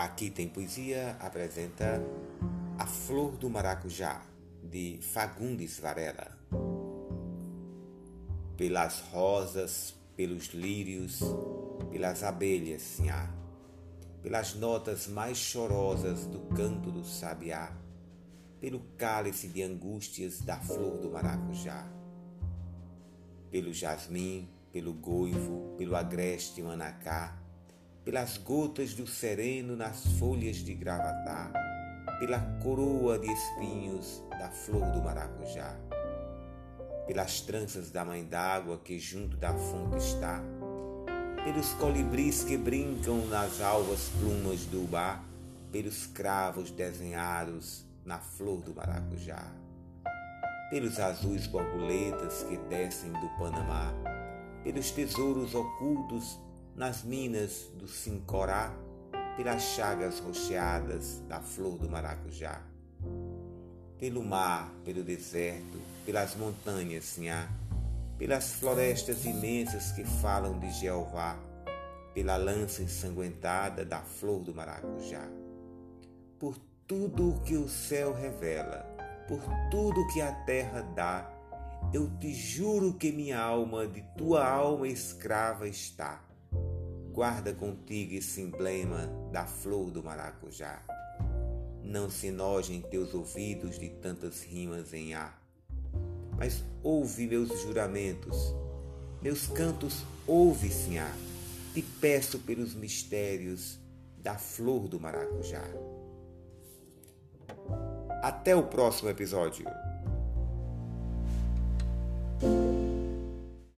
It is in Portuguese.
Aqui tem poesia apresenta A Flor do Maracujá, de Fagundes Varela. Pelas rosas, pelos lírios, pelas abelhas, sinhá, pelas notas mais chorosas do canto do sabiá, pelo cálice de angústias da flor do maracujá, pelo jasmim, pelo goivo, pelo agreste manacá, pelas gotas do sereno nas folhas de gravatá, pela coroa de espinhos da flor do maracujá, pelas tranças da mãe d'água que junto da fonte está, pelos colibris que brincam nas alvas plumas do ubá, pelos cravos desenhados na flor do maracujá, pelos azuis borboletas que descem do Panamá, pelos tesouros ocultos nas minas do Sincorá, pelas chagas rocheadas da flor do maracujá. Pelo mar, pelo deserto, pelas montanhas, Sinhá, pelas florestas imensas que falam de Jeová, pela lança ensanguentada da flor do maracujá. Por tudo o que o céu revela, por tudo que a terra dá, eu te juro que minha alma de tua alma escrava está Guarda contigo esse emblema da flor do maracujá. Não se nojem teus ouvidos de tantas rimas em ar. Mas ouve meus juramentos, meus cantos ouve, Senhor. Te peço pelos mistérios da flor do maracujá. Até o próximo episódio.